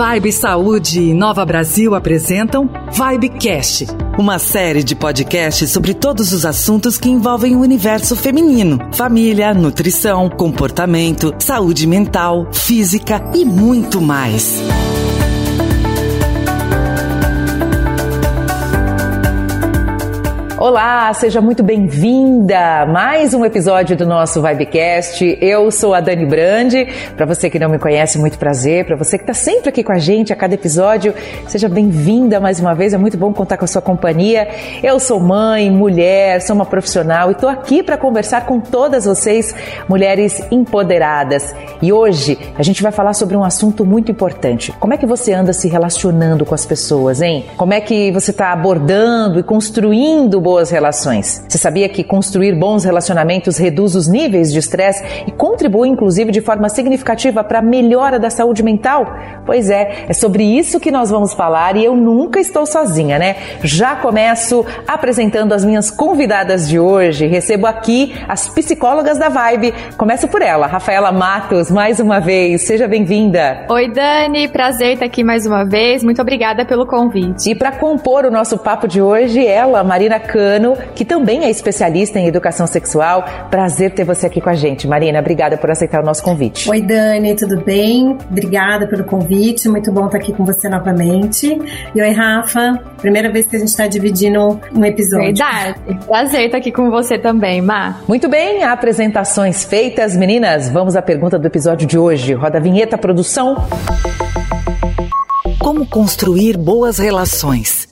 Vibe Saúde e Nova Brasil apresentam Vibecast, uma série de podcasts sobre todos os assuntos que envolvem o universo feminino: família, nutrição, comportamento, saúde mental, física e muito mais. Olá, seja muito bem-vinda mais um episódio do nosso Vibecast. Eu sou a Dani Brandi. Para você que não me conhece, muito prazer. Para você que está sempre aqui com a gente a cada episódio, seja bem-vinda mais uma vez. É muito bom contar com a sua companhia. Eu sou mãe, mulher, sou uma profissional e estou aqui para conversar com todas vocês, mulheres empoderadas. E hoje a gente vai falar sobre um assunto muito importante. Como é que você anda se relacionando com as pessoas, hein? Como é que você está abordando e construindo boas relações. Você sabia que construir bons relacionamentos reduz os níveis de estresse e contribui, inclusive, de forma significativa para a melhora da saúde mental? Pois é, é sobre isso que nós vamos falar e eu nunca estou sozinha, né? Já começo apresentando as minhas convidadas de hoje. Recebo aqui as psicólogas da Vibe. Começo por ela, Rafaela Matos, mais uma vez. Seja bem-vinda. Oi, Dani. Prazer estar aqui mais uma vez. Muito obrigada pelo convite. E para compor o nosso papo de hoje, ela, Marina Câmara Cano, que também é especialista em educação sexual. Prazer ter você aqui com a gente. Marina, obrigada por aceitar o nosso convite. Oi, Dani, tudo bem? Obrigada pelo convite. Muito bom estar aqui com você novamente. E oi, Rafa. Primeira vez que a gente está dividindo um episódio. Verdade. Prazer estar aqui com você também, Má. Muito bem, apresentações feitas, meninas. Vamos à pergunta do episódio de hoje. Roda a vinheta, produção. Como construir boas relações?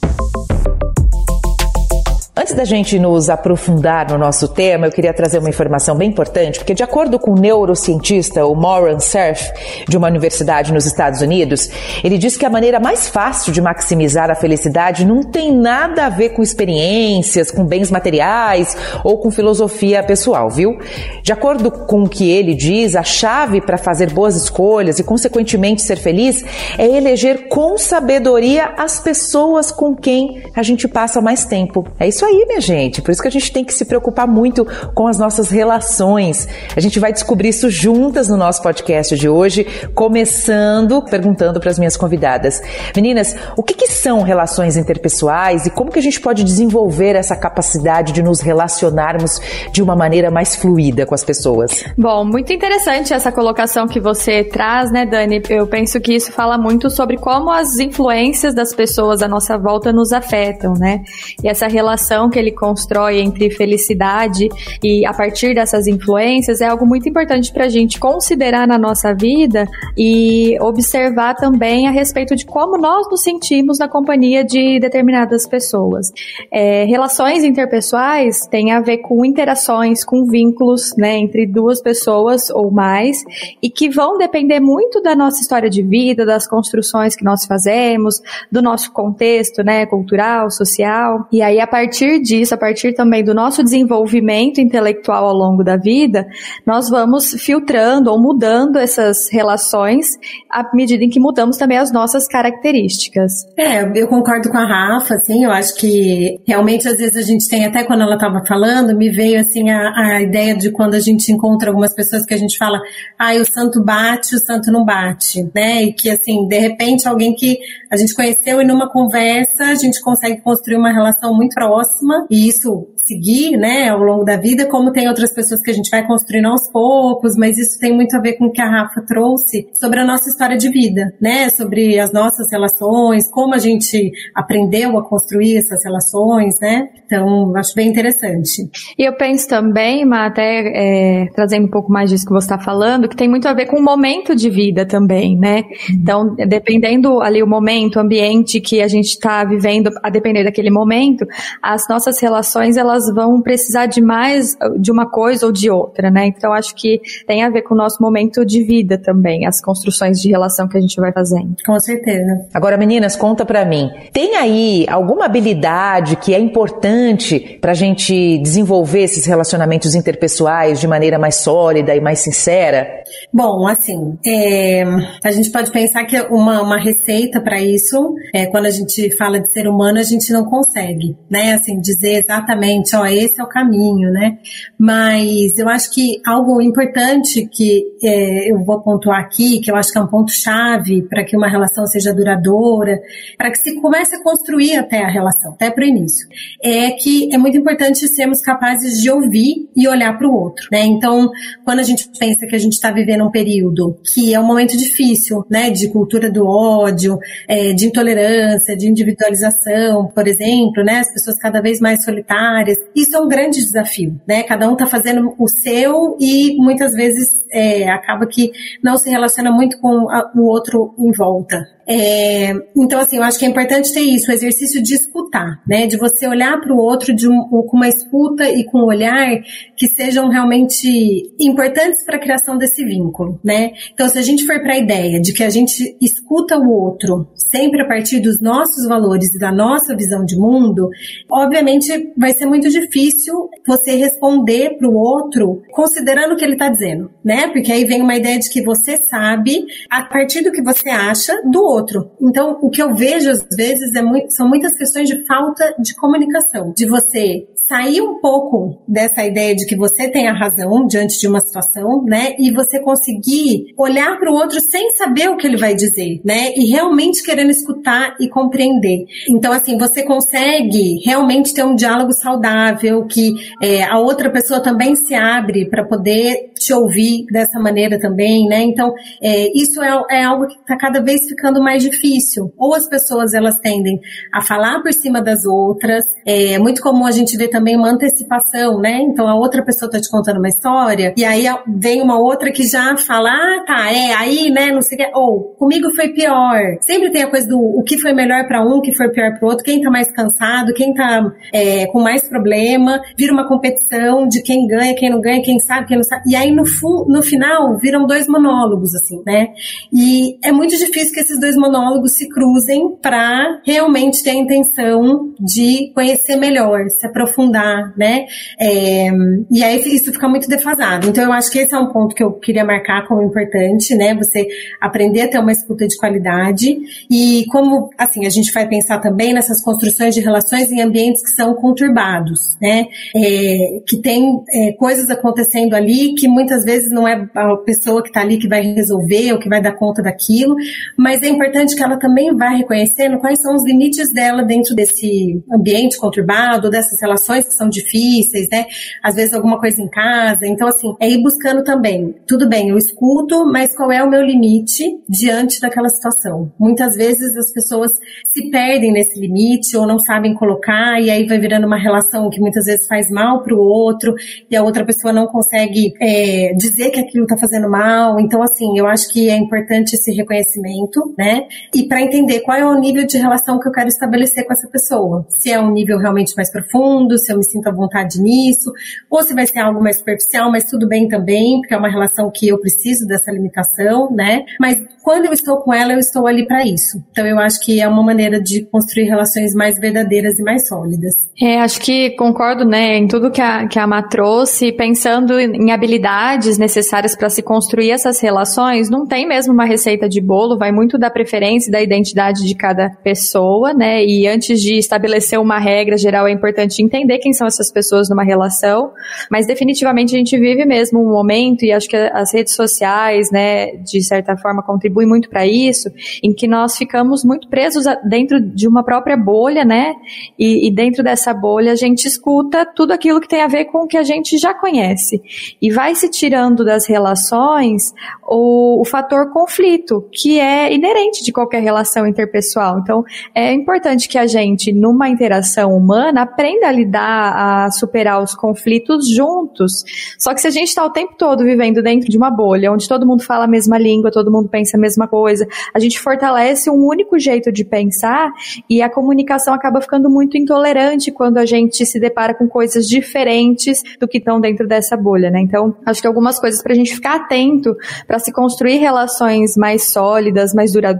Antes da gente nos aprofundar no nosso tema, eu queria trazer uma informação bem importante, porque de acordo com o neurocientista, o Moran Cerf, de uma universidade nos Estados Unidos, ele diz que a maneira mais fácil de maximizar a felicidade não tem nada a ver com experiências, com bens materiais ou com filosofia pessoal, viu? De acordo com o que ele diz, a chave para fazer boas escolhas e, consequentemente, ser feliz é eleger com sabedoria as pessoas com quem a gente passa mais tempo. É isso aí minha gente. Por isso que a gente tem que se preocupar muito com as nossas relações. A gente vai descobrir isso juntas no nosso podcast de hoje, começando perguntando para as minhas convidadas. Meninas, o que, que são relações interpessoais e como que a gente pode desenvolver essa capacidade de nos relacionarmos de uma maneira mais fluida com as pessoas? Bom, muito interessante essa colocação que você traz, né, Dani? Eu penso que isso fala muito sobre como as influências das pessoas à nossa volta nos afetam, né? E essa relação que ele constrói entre felicidade e a partir dessas influências é algo muito importante para a gente considerar na nossa vida e observar também a respeito de como nós nos sentimos na companhia de determinadas pessoas. É, relações interpessoais têm a ver com interações, com vínculos né, entre duas pessoas ou mais e que vão depender muito da nossa história de vida, das construções que nós fazemos, do nosso contexto né, cultural, social. E aí, a partir partir disso, a partir também do nosso desenvolvimento intelectual ao longo da vida, nós vamos filtrando ou mudando essas relações à medida em que mudamos também as nossas características. É, eu concordo com a Rafa, assim, eu acho que realmente às vezes a gente tem, até quando ela estava falando, me veio assim a, a ideia de quando a gente encontra algumas pessoas que a gente fala, ah, o santo bate, o santo não bate, né? E que assim, de repente alguém que a gente conheceu e numa conversa a gente consegue construir uma relação muito próxima. E isso seguir, né, ao longo da vida, como tem outras pessoas que a gente vai construindo aos poucos, mas isso tem muito a ver com o que a Rafa trouxe sobre a nossa história de vida, né, sobre as nossas relações, como a gente aprendeu a construir essas relações, né, então acho bem interessante. E eu penso também, Ma, até é, trazendo um pouco mais disso que você está falando, que tem muito a ver com o momento de vida também, né, então dependendo ali o momento, o ambiente que a gente está vivendo, a depender daquele momento, as nossas relações, elas elas vão precisar de mais de uma coisa ou de outra, né? Então acho que tem a ver com o nosso momento de vida também, as construções de relação que a gente vai fazendo. Com certeza. Agora, meninas, conta para mim. Tem aí alguma habilidade que é importante para a gente desenvolver esses relacionamentos interpessoais de maneira mais sólida e mais sincera? Bom, assim, é, a gente pode pensar que uma, uma receita para isso, é, quando a gente fala de ser humano, a gente não consegue, né? Assim, dizer exatamente, ó, esse é o caminho, né? Mas eu acho que algo importante que é, eu vou pontuar aqui, que eu acho que é um ponto-chave para que uma relação seja duradoura, para que se comece a construir até a relação, até para o início, é que é muito importante sermos capazes de ouvir e olhar para o outro, né? Então, quando a gente pensa que a gente está vivendo um período que é um momento difícil, né, de cultura do ódio, é, de intolerância, de individualização, por exemplo, né, as pessoas cada vez mais solitárias, isso é um grande desafio, né? Cada um está fazendo o seu e muitas vezes é, acaba que não se relaciona muito com a, o outro em volta. É, então, assim, eu acho que é importante ter isso, o exercício de escutar, né? De você olhar para o outro de um, com uma escuta e com um olhar que sejam realmente importantes para a criação desse vínculo, né? Então, se a gente for para a ideia de que a gente escuta o outro sempre a partir dos nossos valores e da nossa visão de mundo, obviamente vai ser muito difícil você responder para o outro considerando o que ele está dizendo, né? Porque aí vem uma ideia de que você sabe a partir do que você acha do outro outro. Então, o que eu vejo às vezes é muito, são muitas questões de falta de comunicação, de você sair um pouco dessa ideia de que você tem a razão diante de uma situação, né? E você conseguir olhar para o outro sem saber o que ele vai dizer, né? E realmente querendo escutar e compreender. Então, assim, você consegue realmente ter um diálogo saudável, que é, a outra pessoa também se abre para poder te ouvir dessa maneira também, né? Então, é, isso é, é algo que está cada vez ficando mais difícil. Ou as pessoas elas tendem a falar por cima das outras. É muito comum a gente ver também uma antecipação, né? Então a outra pessoa tá te contando uma história e aí vem uma outra que já fala, ah, tá, é, aí, né, não sei o que, ou comigo foi pior. Sempre tem a coisa do o que foi melhor para um, o que foi pior para outro, quem tá mais cansado, quem tá é, com mais problema, vira uma competição de quem ganha, quem não ganha, quem sabe, quem não sabe. E aí no, no final viram dois monólogos, assim, né? E é muito difícil que esses dois monólogos se cruzem para realmente ter a intenção de conhecer melhor, se aprofundar né? É, e aí isso fica muito defasado. Então eu acho que esse é um ponto que eu queria marcar como importante, né? Você aprender a ter uma escuta de qualidade e como, assim, a gente vai pensar também nessas construções de relações em ambientes que são conturbados, né? É, que tem é, coisas acontecendo ali que muitas vezes não é a pessoa que está ali que vai resolver ou que vai dar conta daquilo, mas é importante que ela também vá reconhecendo quais são os limites dela dentro desse ambiente conturbado, dessas relações que são difíceis, né? Às vezes alguma coisa em casa. Então, assim, é ir buscando também. Tudo bem, eu escuto, mas qual é o meu limite diante daquela situação? Muitas vezes as pessoas se perdem nesse limite ou não sabem colocar e aí vai virando uma relação que muitas vezes faz mal para o outro e a outra pessoa não consegue é, dizer que aquilo está fazendo mal. Então, assim, eu acho que é importante esse reconhecimento, né? E para entender qual é o nível de relação que eu quero estabelecer com essa pessoa. Se é um nível realmente mais profundo, se eu me sinto à vontade nisso, ou se vai ser algo mais superficial, mas tudo bem também, porque é uma relação que eu preciso dessa limitação, né? Mas quando eu estou com ela, eu estou ali para isso. Então eu acho que é uma maneira de construir relações mais verdadeiras e mais sólidas. É, acho que concordo, né, em tudo que a, que a Má trouxe, pensando em habilidades necessárias para se construir essas relações, não tem mesmo uma receita de bolo, vai muito da preferência e da identidade de cada pessoa, né? E antes de estabelecer uma regra geral, é importante entender quem são essas pessoas numa relação, mas definitivamente a gente vive mesmo um momento, e acho que as redes sociais, né, de certa forma contribuem muito para isso, em que nós ficamos muito presos dentro de uma própria bolha, né, e, e dentro dessa bolha a gente escuta tudo aquilo que tem a ver com o que a gente já conhece, e vai se tirando das relações o, o fator conflito, que é inerente de qualquer relação interpessoal. Então, é importante que a gente, numa interação humana, aprenda a lidar a superar os conflitos juntos. Só que se a gente está o tempo todo vivendo dentro de uma bolha, onde todo mundo fala a mesma língua, todo mundo pensa a mesma coisa. A gente fortalece um único jeito de pensar e a comunicação acaba ficando muito intolerante quando a gente se depara com coisas diferentes do que estão dentro dessa bolha, né? Então, acho que algumas coisas para a gente ficar atento para se construir relações mais sólidas, mais duradouras,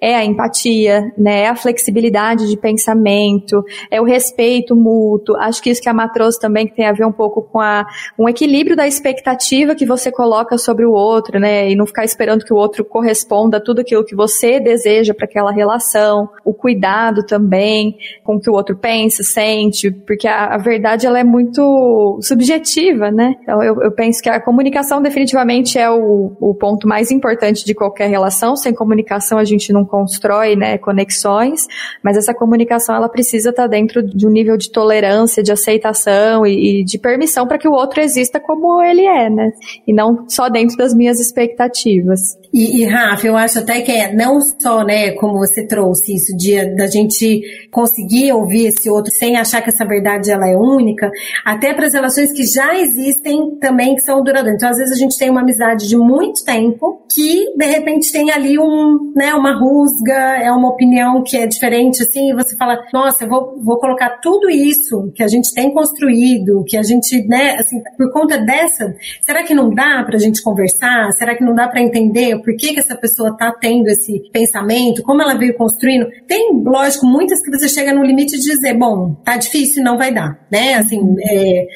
é a empatia, né? É a flexibilidade de pensamento, é o respeito mútuo. Acho que isso que a Má trouxe também tem a ver um pouco com a, um equilíbrio da expectativa que você coloca sobre o outro, né? E não ficar esperando que o outro corresponda a tudo aquilo que você deseja para aquela relação. O cuidado também com o que o outro pensa, sente, porque a, a verdade ela é muito subjetiva, né? Então eu, eu penso que a comunicação definitivamente é o, o ponto mais importante de qualquer relação. Sem comunicação a gente não constrói, né, conexões, mas essa comunicação ela precisa estar tá dentro de um nível de tolerância, de aceitação e, e de permissão para que o outro exista como ele é, né? E não só dentro das minhas expectativas. E, e Rafa, eu acho até que é não só, né, como você trouxe isso, de da gente conseguir ouvir esse outro sem achar que essa verdade ela é única, até para as relações que já existem também que são duradouras. Então, às vezes a gente tem uma amizade de muito tempo que de repente tem ali um, né, uma rusga, é uma opinião que é diferente assim, e você fala, nossa, eu vou, vou colocar tudo isso que a gente tem construído, que a gente, né, assim, por conta dessa, será que não dá para a gente conversar? Será que não dá para entender por que que essa pessoa tá tendo esse pensamento, como ela veio construindo? Tem, lógico, muitas que você chega no limite de dizer, bom, tá difícil, não vai dar, né? Assim, é,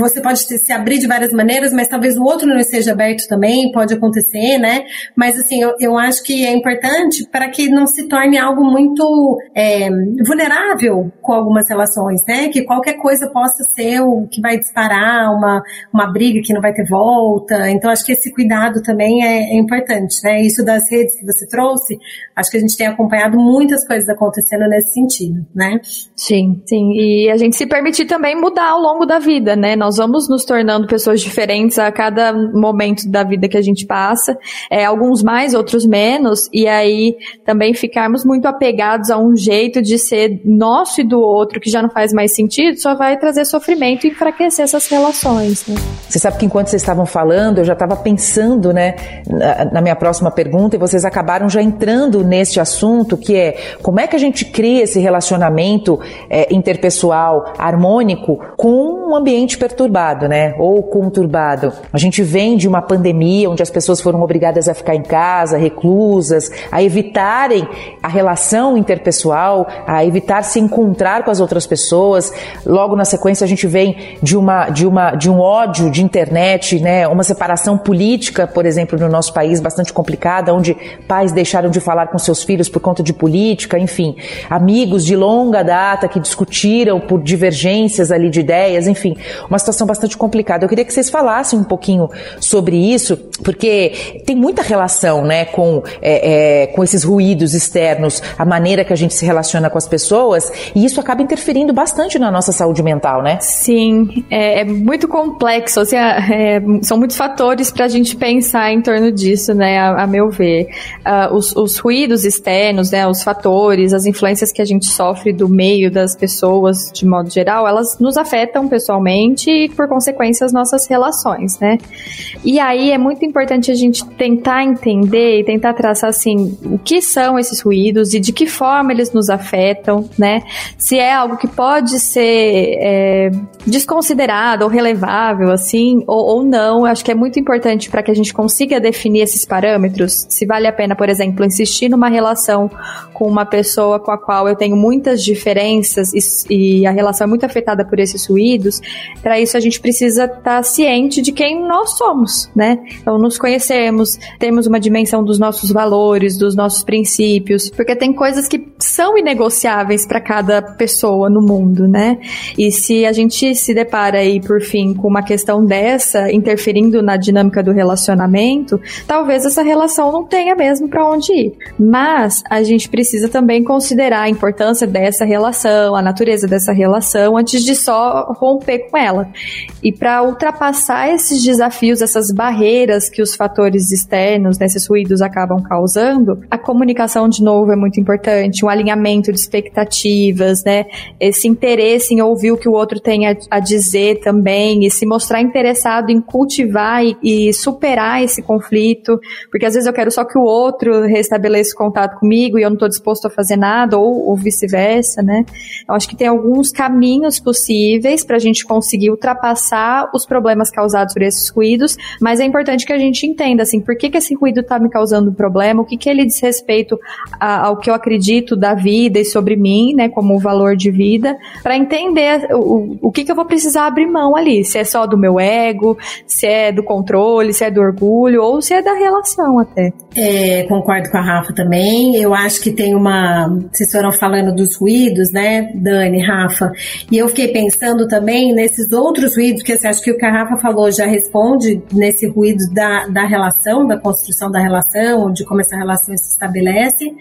você pode se abrir de várias maneiras, mas talvez o outro não esteja aberto também, pode acontecer, né? Mas assim, eu, eu acho que é importante para que não se torne algo muito é, vulnerável com algumas relações, né? Que qualquer coisa possa ser o que vai disparar uma, uma briga que não vai ter volta. Então, acho que esse cuidado também é, é importante, né? Isso das redes que você trouxe, acho que a gente tem acompanhado muitas coisas acontecendo nesse sentido, né? Sim, sim. E a gente se permitir também mudar ao longo da vida, né? Nós vamos nos tornando pessoas diferentes a cada momento da vida que a gente passa, é, alguns mais, outros menos, e aí também ficarmos muito apegados a um jeito de ser nosso e do outro que já não faz mais sentido, só vai trazer sofrimento e enfraquecer essas relações. Né? Você sabe que enquanto vocês estavam falando, eu já estava pensando, né, na, minha próxima pergunta, e vocês acabaram já entrando neste assunto, que é como é que a gente cria esse relacionamento é, interpessoal harmônico com um ambiente perturbado, né? Ou conturbado. A gente vem de uma pandemia onde as pessoas foram obrigadas a ficar em casa, reclusas, a evitarem a relação interpessoal, a evitar se encontrar com as outras pessoas. Logo na sequência a gente vem de uma de uma de um ódio de internet, né? Uma separação política, por exemplo, no nosso país bastante complicada, onde pais deixaram de falar com seus filhos por conta de política, enfim, amigos de longa data que discutiram por divergências ali de ideias, enfim, uma situação bastante complicada. Eu queria que vocês falassem um pouquinho sobre isso, porque tem muita relação, né, com, é, é, com esses ruídos externos, a maneira que a gente se relaciona com as pessoas, e isso acaba interferindo bastante na nossa saúde mental, né? Sim, é, é muito complexo, assim, é, são muitos fatores para a gente pensar em torno disso, né, a, a meu ver. Uh, os, os ruídos externos, né, os fatores, as influências que a gente sofre do meio das pessoas, de modo geral, elas nos afetam pessoalmente e, por consequência, as nossas relações, né? E aí é muito importante a gente tentar entender e tentar assim, o que são esses ruídos e de que forma eles nos afetam, né? Se é algo que pode ser é, desconsiderado ou relevável, assim, ou, ou não. Eu acho que é muito importante para que a gente consiga definir esses parâmetros. Se vale a pena, por exemplo, insistir numa relação com uma pessoa com a qual eu tenho muitas diferenças e, e a relação é muito afetada por esses ruídos, para isso a gente precisa estar tá ciente de quem nós somos, né? Então, nos conhecemos, temos uma dimensão dos nossos valores, dos nossos princípios, porque tem coisas que são inegociáveis para cada pessoa no mundo, né? E se a gente se depara aí, por fim, com uma questão dessa interferindo na dinâmica do relacionamento, talvez essa relação não tenha mesmo para onde ir. Mas a gente precisa também considerar a importância dessa relação, a natureza dessa relação, antes de só romper com ela. E para ultrapassar esses desafios, essas barreiras que os fatores externos, né, ruídos acabam causando, a comunicação de novo é muito importante, um alinhamento de expectativas, né? Esse interesse em ouvir o que o outro tem a, a dizer também e se mostrar interessado em cultivar e, e superar esse conflito, porque às vezes eu quero só que o outro restabeleça contato comigo e eu não estou disposto a fazer nada, ou, ou vice-versa, né? Eu acho que tem alguns caminhos possíveis para a gente conseguir ultrapassar os problemas causados por esses ruídos, mas é importante que a gente entenda, assim, por que, que esse ruído está me causando um problema, o que, que ele diz respeito a, ao que eu acredito da vida e sobre mim, né, como valor de vida, para entender o, o que, que eu vou precisar abrir mão ali, se é só do meu ego, se é do controle, se é do orgulho, ou se é da relação até. É, concordo com a Rafa também. Eu acho que tem uma. Vocês foram falando dos ruídos, né, Dani, Rafa? E eu fiquei pensando também nesses outros ruídos, porque acha que o que a Rafa falou já responde nesse ruído da, da relação, da construção da relação, de como essa relação se estabelece.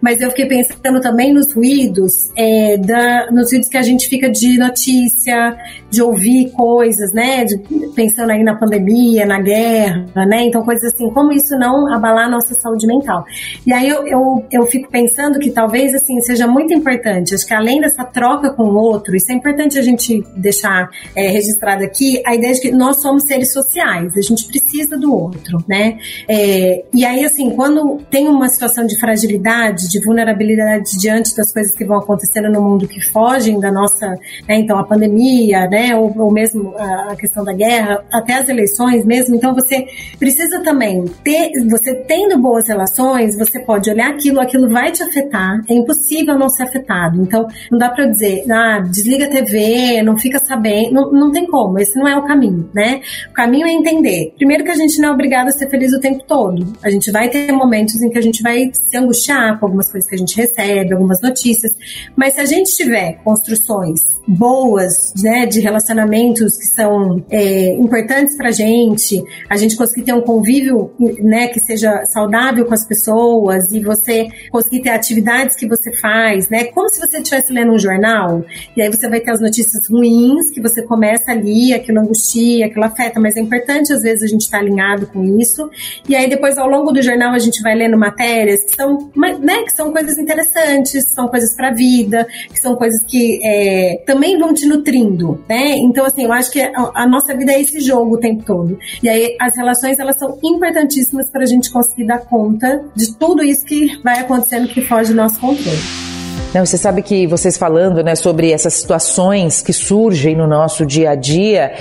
Mas eu fiquei pensando também nos ruídos, é, da, nos ruídos que a gente fica de notícia, de ouvir coisas, né? De, pensando aí na pandemia, na guerra, né? Então, coisas assim, como isso não abalar a nossa saúde mental. E aí eu, eu, eu fico pensando que talvez, assim, seja muito importante, acho que além dessa troca com o outro, isso é importante a gente deixar é, registrado aqui, a ideia de que nós somos seres sociais, a gente precisa do outro, né? É, e aí, assim, quando tem uma situação de fragilidade, de vulnerabilidade diante das coisas que vão acontecendo no mundo que fogem da nossa, né, então a pandemia, né, ou, ou mesmo a questão da guerra, até as eleições mesmo, então você precisa também ter, você tendo boas relações, você pode olhar aquilo, aquilo vai te afetar, é impossível não ser afetado, então não dá para dizer, ah, desliga a TV, não fica sabendo, não, não tem como, esse não é o caminho, né? O caminho é entender, primeiro que a gente não é obrigado a ser feliz o tempo todo, a gente vai ter momentos em que a gente vai se angustiar com algumas coisas que a gente recebe, algumas notícias, mas se a gente tiver construções boas, né, de relacionamentos que são é, importantes pra gente, a gente conseguir ter um convívio, né, que seja saudável com as pessoas e você conseguir ter atividades que você faz, né, como se você estivesse lendo um jornal. E aí você vai ter as notícias ruins que você começa ali, aquilo angustia, aquilo afeta, mas é importante às vezes a gente estar tá alinhado com isso. E aí depois ao longo do jornal a gente vai lendo matérias que são, né, que são coisas interessantes, são coisas para a vida, que são coisas que é, também vão te nutrindo, né? Então, assim, eu acho que a, a, nossa vida é esse jogo o tempo todo. E aí, as relações, elas são importantíssimas para a gente conseguir dar conta de tudo isso que vai acontecendo que foge do nosso controle. Não, você sabe que vocês falando, né, sobre essas situações que surgem no nosso dia a dia,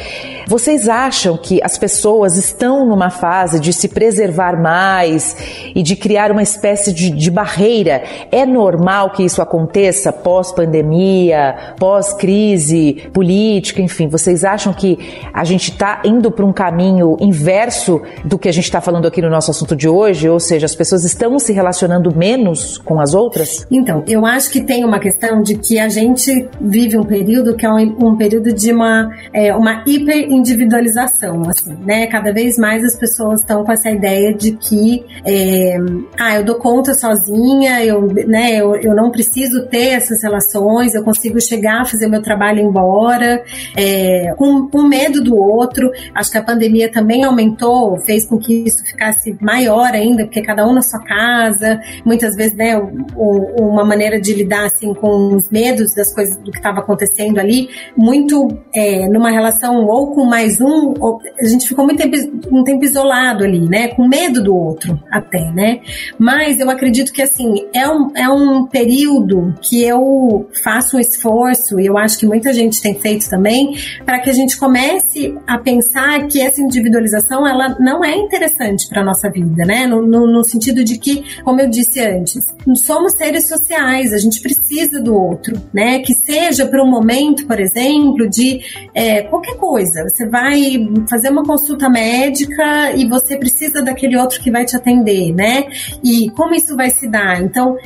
vocês acham que as pessoas estão numa fase de se preservar mais e de criar uma espécie de, de barreira? É normal que isso aconteça pós-pandemia, pós-crise política, enfim? Vocês acham que a gente está indo para um caminho inverso do que a gente está falando aqui no nosso assunto de hoje? Ou seja, as pessoas estão se relacionando menos com as outras? Então, eu acho que tem uma questão de que a gente vive um período que é um, um período de uma, é, uma hiperindividualização, assim, né? Cada vez mais as pessoas estão com essa ideia de que, é, ah, eu dou conta sozinha, eu, né, eu, eu não preciso ter essas relações, eu consigo chegar, fazer meu trabalho embora, é, com, com medo do outro. Acho que a pandemia também aumentou, fez com que isso ficasse maior ainda, porque cada um na sua casa, muitas vezes, né, uma maneira de lidar lidar assim com os medos das coisas do que estava acontecendo ali, muito é, numa relação ou com mais um, ou, a gente ficou muito tempo, um tempo isolado ali, né? Com medo do outro até, né? Mas eu acredito que assim é um, é um período que eu faço um esforço e eu acho que muita gente tem feito também para que a gente comece a pensar que essa individualização ela não é interessante para nossa vida, né? No, no, no sentido de que, como eu disse antes, somos seres sociais, a gente precisa do outro, né? Que seja para um momento, por exemplo, de é, qualquer coisa. Você vai fazer uma consulta médica e você precisa daquele outro que vai te atender, né? E como isso vai se dar? Então,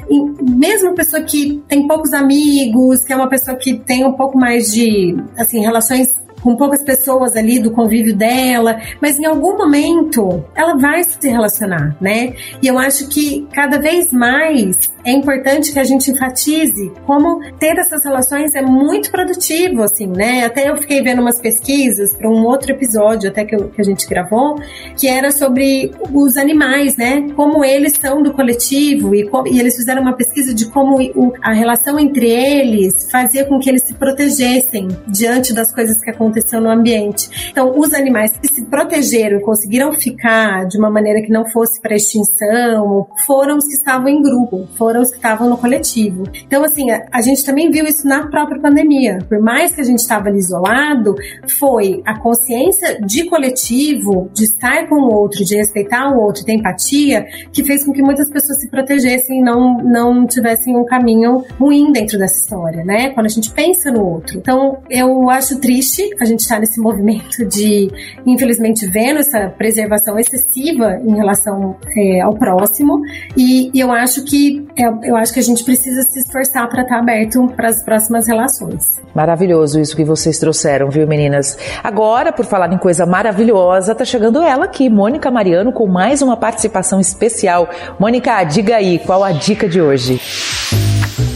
mesmo pessoa que tem poucos amigos, que é uma pessoa que tem um pouco mais de, assim, relações com poucas pessoas ali do convívio dela, mas em algum momento ela vai se relacionar, né? E eu acho que cada vez mais é importante que a gente enfatize como ter essas relações é muito produtivo, assim, né? Até eu fiquei vendo umas pesquisas para um outro episódio até que, eu, que a gente gravou, que era sobre os animais, né? Como eles são do coletivo e, como, e eles fizeram uma pesquisa de como o, a relação entre eles fazia com que eles se protegessem diante das coisas que aconteciam aconteceu no ambiente. Então, os animais que se protegeram e conseguiram ficar de uma maneira que não fosse para extinção, foram os que estavam em grupo, foram os que estavam no coletivo. Então, assim, a, a gente também viu isso na própria pandemia. Por mais que a gente estava ali isolado, foi a consciência de coletivo, de estar com o outro, de respeitar o outro, ter empatia, que fez com que muitas pessoas se protegessem e não, não tivessem um caminho ruim dentro dessa história, né? Quando a gente pensa no outro. Então, eu acho triste a gente estar nesse movimento de, infelizmente, vendo essa preservação excessiva em relação é, ao próximo. E, e, eu acho que é, eu acho que a gente precisa se esforçar para estar aberto para as próximas relações. Maravilhoso isso que vocês trouxeram, viu, meninas? Agora, por falar em coisa maravilhosa, tá chegando ela aqui, Mônica Mariano, com mais uma participação especial. Mônica, diga aí, qual a dica de hoje?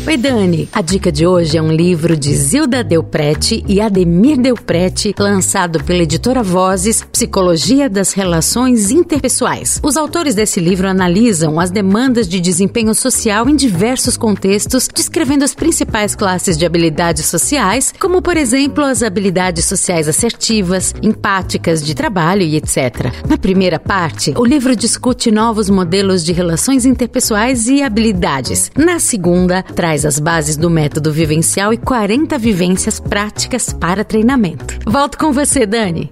Oi, Dani. A dica de hoje é um livro de Zilda Delprete e Ademir Delprete, lançado pela editora Vozes, Psicologia das Relações Interpessoais. Os autores desse livro analisam as demandas de desempenho social em diversos contextos, descrevendo as principais classes de habilidades sociais, como, por exemplo, as habilidades sociais assertivas, empáticas de trabalho e etc. Na primeira parte, o livro discute novos modelos de relações interpessoais e habilidades. Na segunda, traz traz as bases do método vivencial e 40 vivências práticas para treinamento. Volto com você, Dani.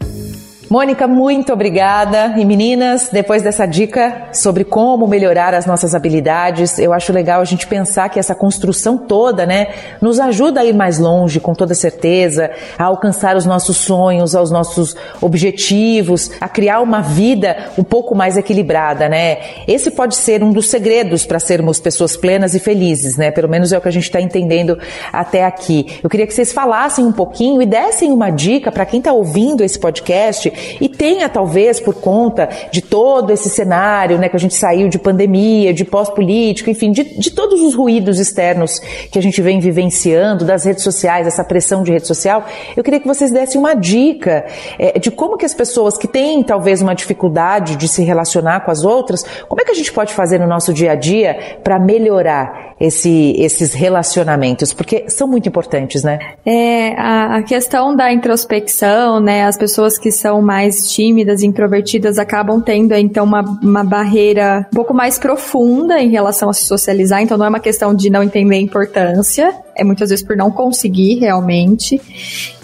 Mônica, muito obrigada. E meninas, depois dessa dica sobre como melhorar as nossas habilidades, eu acho legal a gente pensar que essa construção toda, né, nos ajuda a ir mais longe, com toda certeza, a alcançar os nossos sonhos, aos nossos objetivos, a criar uma vida um pouco mais equilibrada, né? Esse pode ser um dos segredos para sermos pessoas plenas e felizes, né? Pelo menos é o que a gente está entendendo até aqui. Eu queria que vocês falassem um pouquinho e dessem uma dica para quem está ouvindo esse podcast e tenha talvez por conta de todo esse cenário, né, que a gente saiu de pandemia, de pós-político, enfim, de, de todos os ruídos externos que a gente vem vivenciando, das redes sociais, essa pressão de rede social, eu queria que vocês dessem uma dica é, de como que as pessoas que têm talvez uma dificuldade de se relacionar com as outras, como é que a gente pode fazer no nosso dia a dia para melhorar esse, esses relacionamentos, porque são muito importantes, né? É, a, a questão da introspecção, né, as pessoas que são mais tímidas, introvertidas, acabam tendo então uma, uma barreira um pouco mais profunda em relação a se socializar, então não é uma questão de não entender a importância, é muitas vezes por não conseguir realmente.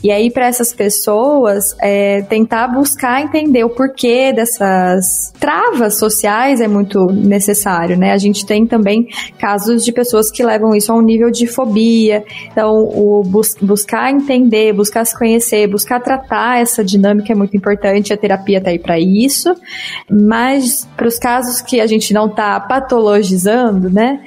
E aí, para essas pessoas, é, tentar buscar entender o porquê dessas travas sociais é muito necessário, né? A gente tem também casos de pessoas que levam isso a um nível de fobia. Então, o bus buscar entender, buscar se conhecer, buscar tratar essa dinâmica é muito importante. A terapia tá aí para isso. Mas, para os casos que a gente não tá patologizando, né?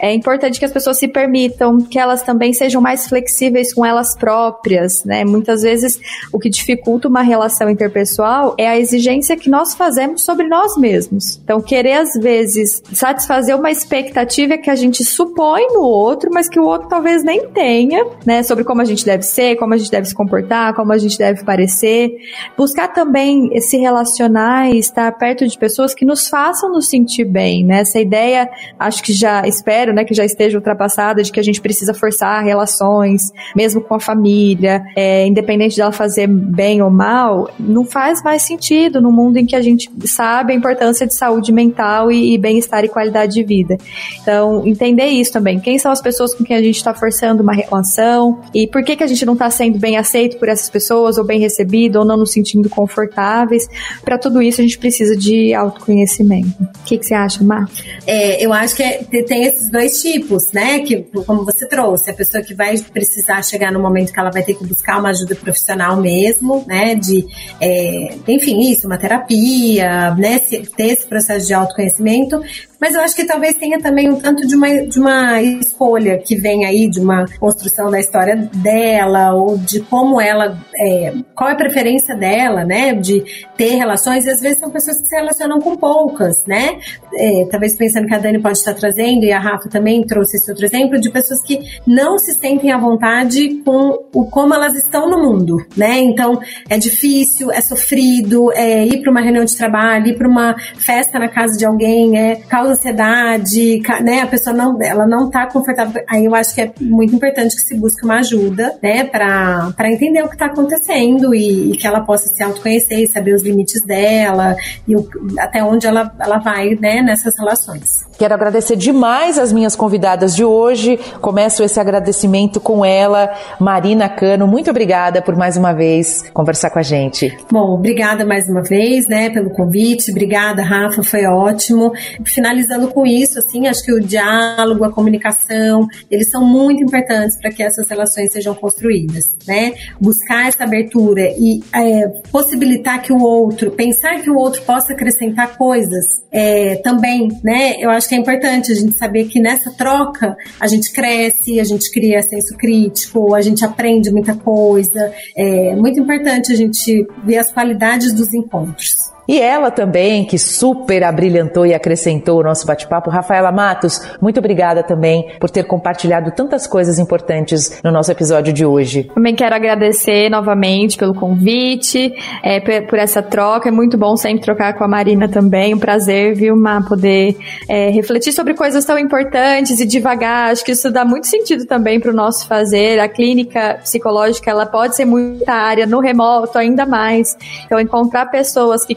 É importante que as pessoas se permitam, que elas também sejam mais flexíveis com elas próprias, né? Muitas vezes o que dificulta uma relação interpessoal é a exigência que nós fazemos sobre nós mesmos. Então, querer às vezes satisfazer uma expectativa que a gente supõe no outro, mas que o outro talvez nem tenha, né? Sobre como a gente deve ser, como a gente deve se comportar, como a gente deve parecer. Buscar também se relacionar e estar perto de pessoas que nos façam nos sentir bem, né? Essa ideia, acho que já espero, né, que já esteja ultrapassada de que a gente precisa forçar relações, mesmo com a família, é, independente dela fazer bem ou mal, não faz mais sentido no mundo em que a gente sabe a importância de saúde mental e, e bem-estar e qualidade de vida. Então, entender isso também. Quem são as pessoas com quem a gente está forçando uma relação e por que, que a gente não está sendo bem aceito por essas pessoas ou bem recebido ou não nos sentindo confortáveis. Para tudo isso, a gente precisa de autoconhecimento. O que, que você acha, Mar? É, eu acho que é, tem esses dois tipos, né? Que, como você trouxe, a pessoa que vai precisar chegar no momento que ela vai ter que buscar uma ajuda profissional mesmo, né? De, é, enfim, isso, uma terapia, né? Ter esse processo de autoconhecimento. Mas eu acho que talvez tenha também um tanto de uma, de uma escolha que vem aí, de uma construção da história dela, ou de como ela, é, qual é a preferência dela, né? De ter relações, e às vezes são pessoas que se relacionam com poucas, né? É, talvez pensando que a Dani pode estar trazendo, e a Rafa também trouxe esse outro exemplo, de pessoas que não se sentem à vontade com o como elas estão no mundo, né? Então é difícil, é sofrido, é ir para uma reunião de trabalho, ir para uma festa na casa de alguém, é causa ansiedade, né? A pessoa não, ela não tá confortável. Aí eu acho que é muito importante que se busque uma ajuda, né? Para entender o que está acontecendo e, e, que ela possa se autoconhecer e saber os limites dela e o, até onde ela, ela vai, né? Nessas relações. Quero agradecer demais as minhas convidadas de hoje. Começo esse agradecimento com ela, Marina Cano. Muito obrigada por mais uma vez conversar com a gente. Bom, obrigada mais uma vez, né, pelo convite. Obrigada, Rafa, foi ótimo. Finalizando com isso, assim, acho que o diálogo, a comunicação, eles são muito importantes para que essas relações sejam construídas, né? Buscar essa abertura e é, possibilitar que o outro, pensar que o outro possa acrescentar coisas é, também, né? Eu acho que é importante a gente saber que nessa troca a gente cresce, a gente cria senso crítico, a gente aprende muita coisa. É muito importante a gente ver as qualidades dos encontros. E ela também, que super abrilhantou e acrescentou o nosso bate-papo, Rafaela Matos, muito obrigada também por ter compartilhado tantas coisas importantes no nosso episódio de hoje. Também quero agradecer novamente pelo convite, é, por essa troca. É muito bom sempre trocar com a Marina também. Um prazer, viu, Má, poder é, refletir sobre coisas tão importantes e devagar. Acho que isso dá muito sentido também para o nosso fazer. A clínica psicológica, ela pode ser muita área no remoto, ainda mais. Então, encontrar pessoas que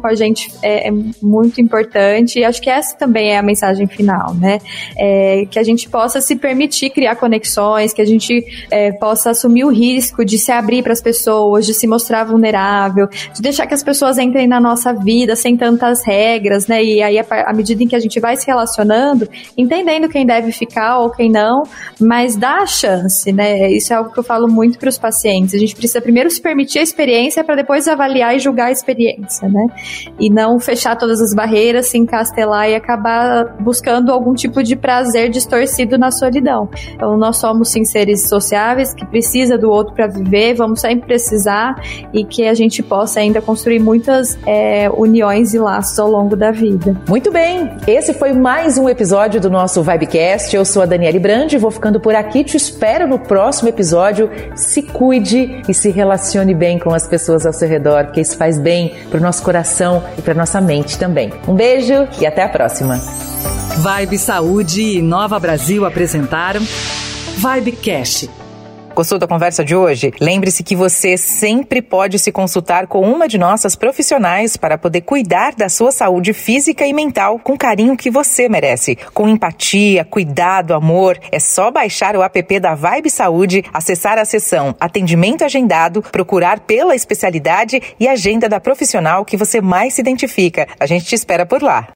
com a gente é, é, muito importante e acho que essa também é a mensagem final, né? É, que a gente possa se permitir criar conexões, que a gente é, possa assumir o risco de se abrir para as pessoas, de se mostrar vulnerável, de deixar que as pessoas entrem na nossa vida sem tantas regras, né? E aí, à medida em que a gente vai se relacionando, entendendo quem deve ficar ou quem não, mas dá a chance, né? Isso é algo que eu falo muito para os pacientes. A gente precisa primeiro se permitir a experiência para depois avaliar e julgar a experiência, né? Né? E não fechar todas as barreiras, se encastelar e acabar buscando algum tipo de prazer distorcido na solidão. Então, nós somos sim seres sociáveis que precisa do outro para viver, vamos sempre precisar e que a gente possa ainda construir muitas é, uniões e laços ao longo da vida. Muito bem, esse foi mais um episódio do nosso Vibecast. Eu sou a Daniele Brandi, vou ficando por aqui. Te espero no próximo episódio. Se cuide e se relacione bem com as pessoas ao seu redor, porque isso faz bem para o nosso coração e para nossa mente também. Um beijo e até a próxima. Vibe Saúde e Nova Brasil apresentaram Vibe Cash Gostou da conversa de hoje? Lembre-se que você sempre pode se consultar com uma de nossas profissionais para poder cuidar da sua saúde física e mental com carinho que você merece. Com empatia, cuidado, amor. É só baixar o app da Vibe Saúde, acessar a seção Atendimento Agendado, procurar pela especialidade e agenda da profissional que você mais se identifica. A gente te espera por lá.